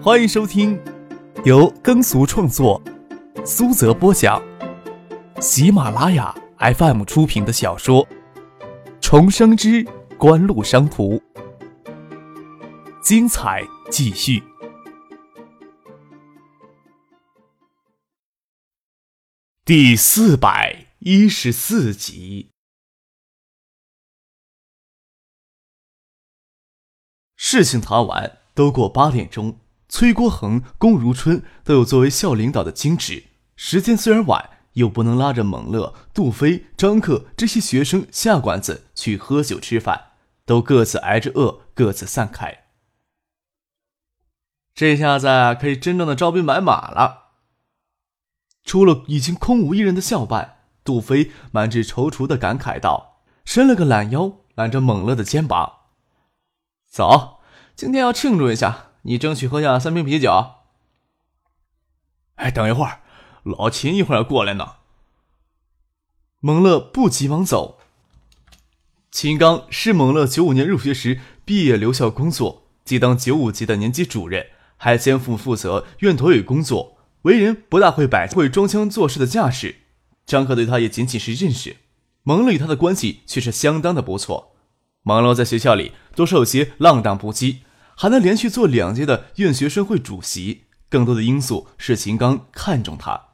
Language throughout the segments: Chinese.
欢迎收听由耕俗创作、苏泽播讲、喜马拉雅 FM 出品的小说《重生之官路商途》，精彩继续，第四百一十四集。事情谈完，都过八点钟。崔国恒、龚如春都有作为校领导的矜持。时间虽然晚，又不能拉着蒙乐、杜飞、张克这些学生下馆子去喝酒吃饭，都各自挨着饿，各自散开。这下子可以真正的招兵买马了。除了已经空无一人的校办，杜飞满纸踌躇的感慨道：“伸了个懒腰，揽着蒙乐的肩膀，走，今天要庆祝一下。”你争取喝下三瓶啤酒。哎，等一会儿，老秦一会儿要过来呢。蒙乐不急忙走。秦刚是蒙乐九五年入学时毕业留校工作，既当九五级的年级主任，还肩负负责院头委工作，为人不大会摆会装腔作势的架势。张克对他也仅仅是认识，蒙乐与他的关系却是相当的不错。蒙乐在学校里多少有些浪荡不羁。还能连续做两届的院学生会主席，更多的因素是秦刚看中他。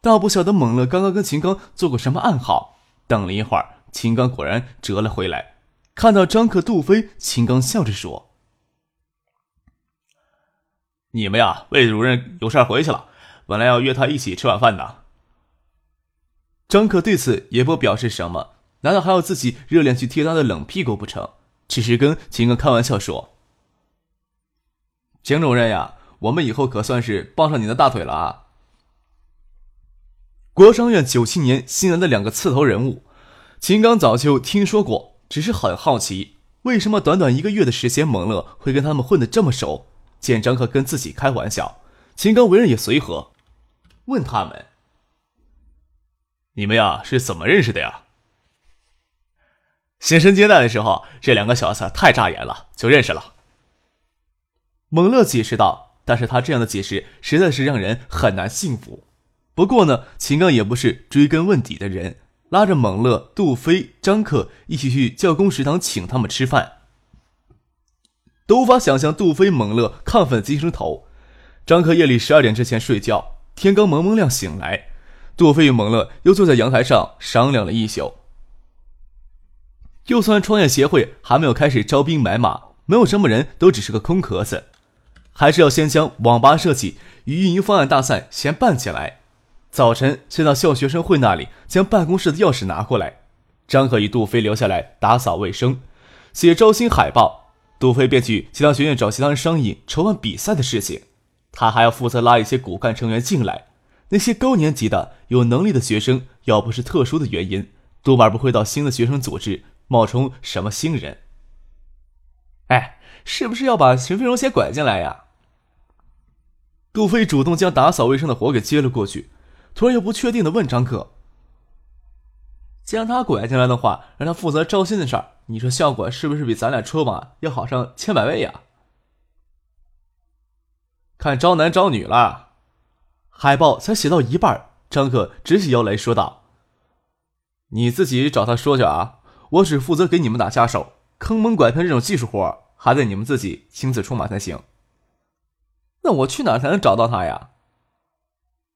倒不晓得猛乐刚刚跟秦刚做过什么暗号。等了一会儿，秦刚果然折了回来。看到张克、杜飞，秦刚笑着说：“你们呀，魏主任有事回去了，本来要约他一起吃晚饭的。”张克对此也不表示什么，难道还要自己热脸去贴他的冷屁股不成？只是跟秦刚开玩笑说。秦主任呀，我们以后可算是抱上你的大腿了啊！国商院九七年新来的两个刺头人物，秦刚早就听说过，只是很好奇，为什么短短一个月的时间，蒙乐会跟他们混得这么熟？见张克跟自己开玩笑，秦刚为人也随和，问他们：“你们呀是怎么认识的呀？”新生接待的时候，这两个小子太扎眼了，就认识了。蒙乐解释道：“但是他这样的解释实在是让人很难信服。不过呢，秦刚也不是追根问底的人，拉着蒙乐、杜飞、张克一起去教工食堂请他们吃饭。都无法想象杜飞、蒙乐亢奋精神头。张克夜里十二点之前睡觉，天刚蒙蒙亮醒来，杜飞与蒙乐又坐在阳台上商量了一宿。就算创业协会还没有开始招兵买马，没有什么人都只是个空壳子。”还是要先将网吧设计与运营方案大赛先办起来。早晨先到校学生会那里将办公室的钥匙拿过来。张可与杜飞留下来打扫卫生，写招新海报。杜飞便去其他学院找其他人商议筹办比赛的事情。他还要负责拉一些骨干成员进来。那些高年级的有能力的学生，要不是特殊的原因，多半不会到新的学生组织冒充什么新人。哎，是不是要把陈飞荣先拐进来呀？杜飞主动将打扫卫生的活给接了过去，突然又不确定的问张克：“将他拐进来的话，让他负责招新的事儿，你说效果是不是比咱俩出马要好上千百倍呀？”看招男招女了，海报才写到一半，张克直起腰来说道：“你自己找他说去啊，我只负责给你们打下手，坑蒙拐骗这种技术活，还得你们自己亲自出马才行。”那我去哪才能找到他呀？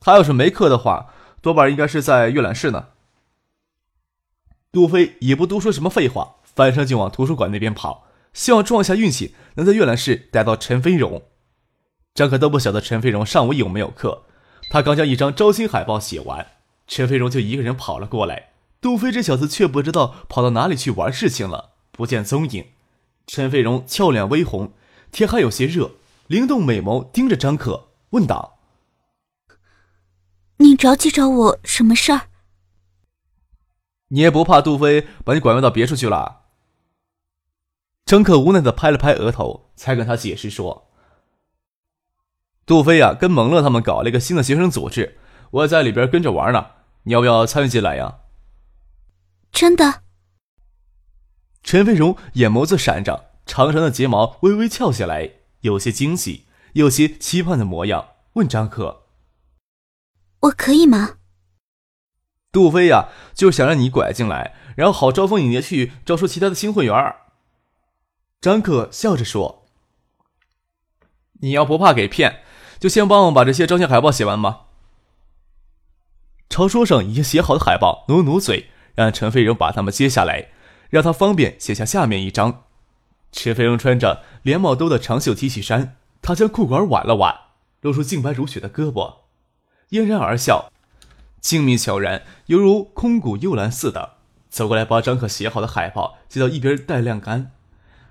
他要是没课的话，多半应该是在阅览室呢。杜飞也不多说什么废话，翻身就往图书馆那边跑，希望撞一下运气，能在阅览室逮到陈飞荣。张可都不晓得陈飞荣上午有没有课，他刚将一张招新海报写完，陈飞荣就一个人跑了过来。杜飞这小子却不知道跑到哪里去玩事情了，不见踪影。陈飞荣俏脸微红，天还有些热。灵动美眸盯着张可，问道：“你着急找我什么事儿？你也不怕杜飞把你拐卖到别处去了？”张可无奈的拍了拍额头，才跟他解释说：“杜飞呀，跟蒙乐他们搞了一个新的学生组织，我在里边跟着玩呢，你要不要参与进来呀？”真的？陈飞荣眼眸子闪着，长长的睫毛微微翘起来。有些惊喜，有些期盼的模样，问张可：“我可以吗？”杜飞呀，就是想让你拐进来，然后好招蜂引蝶去招收其他的新会员。张可笑着说：“你要不怕给骗，就先帮我把这些招新海报写完吧。”朝桌上已经写好的海报努努嘴，让陈飞荣把它们接下来，让他方便写下下面一张。池飞荣穿着连帽兜的长袖 T 恤衫，他将裤管挽了挽，露出净白如雪的胳膊，嫣然而笑。静谧悄然，犹如空谷幽兰似的，走过来把张可写好的海报接到一边待晾干，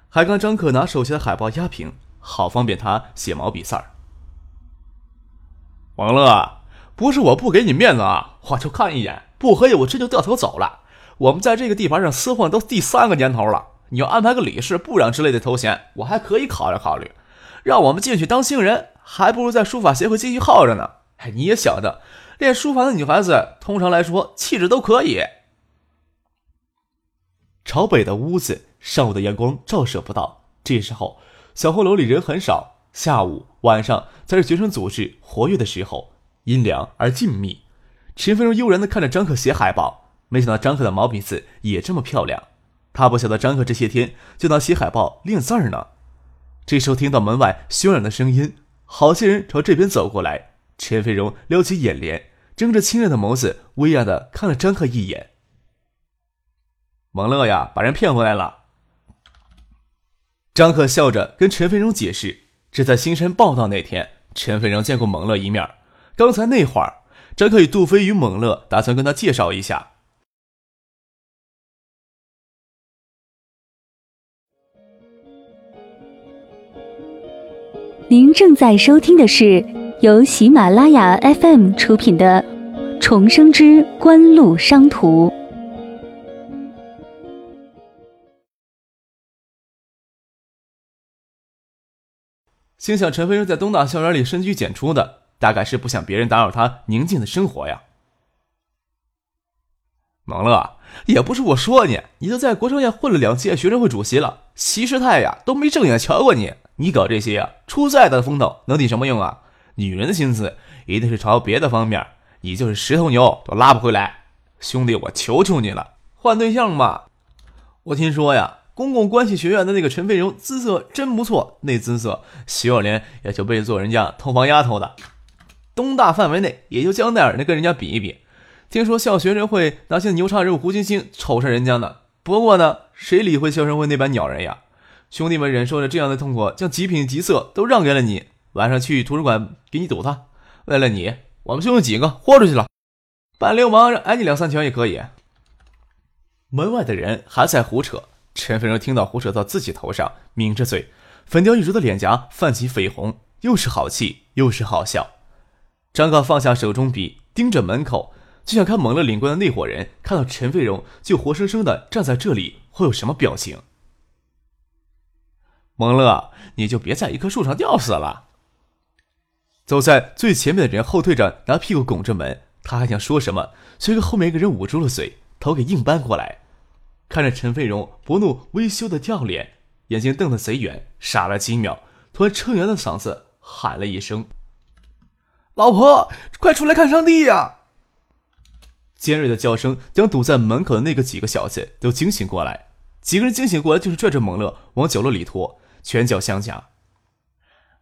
还刚张可拿手写的海报压平，好方便他写毛笔字儿。王乐，不是我不给你面子啊，我就看一眼，不合眼我这就掉头走了。我们在这个地盘上厮混都第三个年头了，你要安排个理事、部长之类的头衔，我还可以考虑考虑。让我们进去当新人，还不如在书法协会继续耗着呢。哎，你也晓得。练书法的女孩子，通常来说气质都可以。朝北的屋子，上午的阳光照射不到。这时候，小红楼里人很少。下午、晚上才是学生组织活跃的时候，阴凉而静谧。陈飞荣悠然的看着张可写海报，没想到张可的毛笔字也这么漂亮。他不晓得张可这些天就拿写海报练字儿呢。这时候听到门外喧嚷的声音，好些人朝这边走过来。陈飞荣撩起眼帘，睁着清亮的眸子，微讶的看了张克一眼。蒙乐呀，把人骗回来了。张克笑着跟陈飞荣解释：“这在新山报道那天，陈飞荣见过蒙乐一面。刚才那会儿，张克与杜飞与蒙乐打算跟他介绍一下。”您正在收听的是。由喜马拉雅 FM 出品的《重生之官路商途》，心想陈飞是在东大校园里深居简出的，大概是不想别人打扰他宁静的生活呀。蒙乐，也不是我说你，你都在国生院混了两届学生会主席了，习师太呀都没正眼瞧过你，你搞这些呀，出再大的风头能顶什么用啊？女人的心思一定是朝别的方面，你就是十头牛都拉不回来。兄弟，我求求你了，换对象吧。我听说呀，公共关系学院的那个陈飞荣姿色真不错，那姿色，徐若莲也就被做人家偷房丫头的。东大范围内，也就江奈尔能跟人家比一比。听说校学生会拿些牛叉人物胡晶晶瞅上人家呢。不过呢，谁理会校生会那般鸟人呀？兄弟们忍受着这样的痛苦，将极品极色都让给了你。晚上去图书馆给你堵他，为了你，我们兄弟几个豁出去了，扮流氓挨你两三拳也可以。门外的人还在胡扯，陈飞荣听到胡扯到自己头上，抿着嘴，粉雕玉琢的脸颊泛起绯红，又是好气又是好笑。张刚放下手中笔，盯着门口，就想看蒙了领官的那伙人看到陈飞荣就活生生的站在这里会有什么表情。蒙乐，你就别在一棵树上吊死了。走在最前面的人后退着，拿屁股拱着门。他还想说什么，却被后面一个人捂住了嘴，头给硬扳过来。看着陈飞荣不怒微羞的吊脸，眼睛瞪得贼圆，傻了几秒，突然撑圆了嗓子喊了一声：“老婆，快出来看上帝呀！”尖锐的叫声将堵在门口的那个几个小子都惊醒过来。几个人惊醒过来，就是拽着蒙乐往角落里拖，拳脚相加。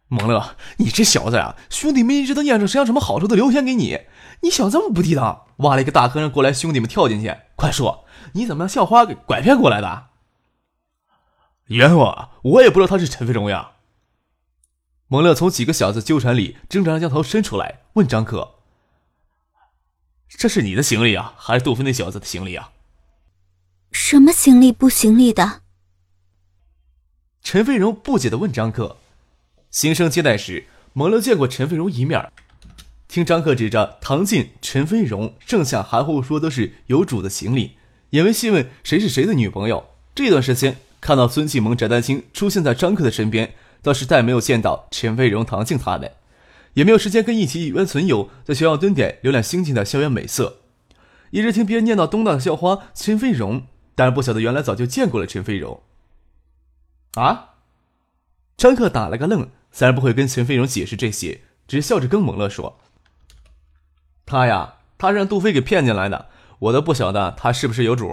蒙乐，你这小子呀，兄弟们一直都念着谁有什么好处都留钱给你，你想这么不地道？挖了一个大坑让过来，兄弟们跳进去。快说，你怎么让校花给拐骗过来的？冤枉！我也不知道他是陈飞荣呀。蒙乐从几个小子纠缠里挣扎着将头伸出来，问张可：“这是你的行李啊，还是杜飞那小子的行李啊？”什么行李不行李的？陈飞荣不解的问张克。新生接待时，蒙乐见过陈飞荣一面。听张克指着唐静、陈飞荣，剩下含糊说都是有主的行李，也没细问谁是谁的女朋友。这段时间看到孙继萌、翟丹青出现在张克的身边，倒是再没有见到陈飞荣、唐静他们，也没有时间跟一起与存友在学校蹲点浏览星星的校园美色。一直听别人念叨东大的校花陈飞荣，但是不晓得原来早就见过了陈飞荣。啊！张克打了个愣，自然不会跟陈飞荣解释这些，只是笑着跟蒙乐说：“他呀，他是让杜飞给骗进来的，我都不晓得他是不是有主。”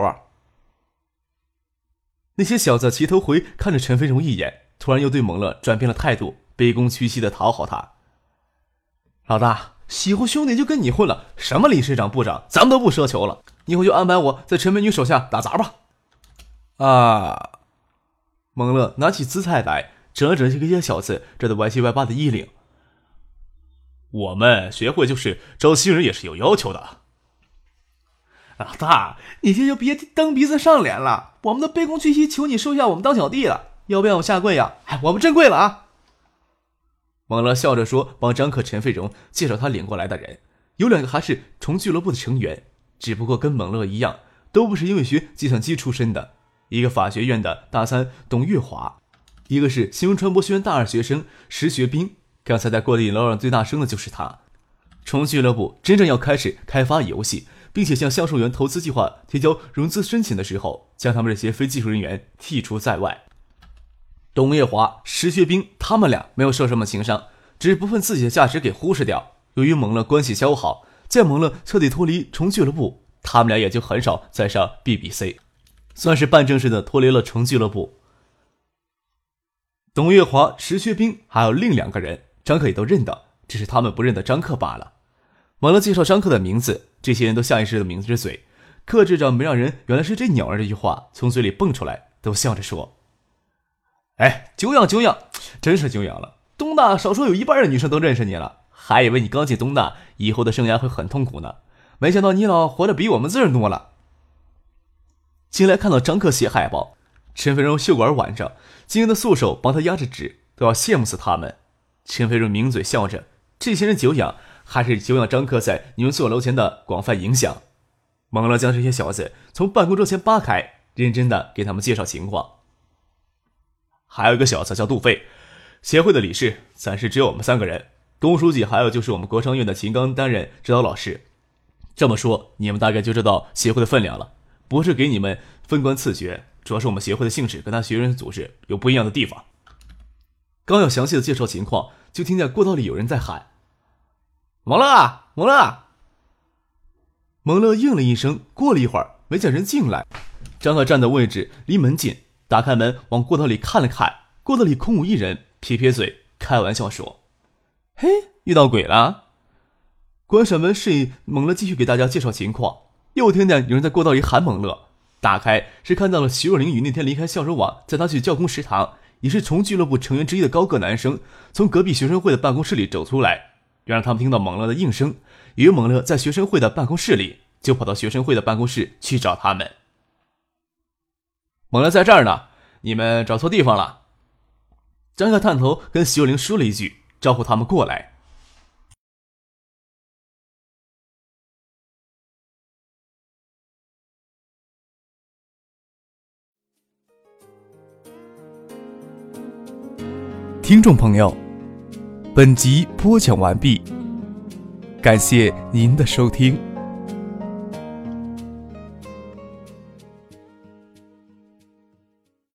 那些小子齐头回看着陈飞荣一眼，突然又对蒙乐转变了态度，卑躬屈膝的讨好他。老大喜欢兄弟就跟你混了，什么理事长、部长，咱们都不奢求了。以后就安排我在陈美女手下打杂吧。啊！蒙乐拿起姿态来，整了整这些小子这的歪七歪八的衣领。我们学会就是招新人也是有要求的。老大，你这就别蹬鼻子上脸了。我们都卑躬屈膝求你收下我们当小弟了，要不要我下跪呀？哎，我们真跪了啊！猛乐笑着说：“帮张克、陈飞荣介绍他领过来的人，有两个还是虫俱乐部的成员，只不过跟猛乐一样，都不是英语学计算机出身的。一个法学院的大三董月华，一个是新闻传播学院大二学生石学兵。刚才在过里嚷嚷最大声的就是他。虫俱乐部真正要开始开发游戏。”并且向橡树园投资计划提交融资申请的时候，将他们这些非技术人员剔除在外。董月华、石学兵他们俩没有受什么情伤，只是不分自己的价值给忽视掉。由于蒙乐关系交好，见蒙乐彻底脱离虫俱乐部，他们俩也就很少再上 BBC，算是半正式的脱离了虫俱乐部。董月华、石学兵还有另两个人，张克也都认得，只是他们不认得张克罢了。蒙乐介绍张克的名字。这些人都下意识的抿着嘴，克制着没让人“原来是这鸟儿”这句话从嘴里蹦出来，都笑着说：“哎，久仰久仰，真是久仰了。东大少说有一半的女生都认识你了，还以为你刚进东大以后的生涯会很痛苦呢，没想到你老活的比我们字儿多了。”进来看到张克写海报，陈飞荣袖管挽着，晶莹的素手帮他压着纸，都要羡慕死他们。陈飞荣抿嘴笑着，这些人久仰。还是久仰张克在你们座楼前的广泛影响。蒙乐将这些小子从办公桌前扒开，认真的给他们介绍情况。还有一个小子叫杜飞，协会的理事，暂时只有我们三个人。东书记还有就是我们国商院的秦刚担任指导老师。这么说，你们大概就知道协会的分量了。不是给你们分官赐爵，主要是我们协会的性质跟他学员组织有不一样的地方。刚要详细的介绍情况，就听见过道里有人在喊。蒙乐，蒙乐，蒙乐应了一声。过了一会儿，没见人进来。张克站的位置离门近，打开门往过道里看了看，过道里空无一人，撇撇嘴，开玩笑说：“嘿，遇到鬼了。”关上门，示意猛乐继续给大家介绍情况。又听见有人在过道里喊猛乐，打开是看到了徐若琳与那天离开校守网，载他去教工食堂，也是从俱乐部成员之一的高个男生，从隔壁学生会的办公室里走出来。又让他们听到猛乐的应声，以为猛乐在学生会的办公室里，就跑到学生会的办公室去找他们。蒙乐在这儿呢，你们找错地方了。张克探头跟徐有灵说了一句，招呼他们过来。听众朋友。本集播讲完毕，感谢您的收听。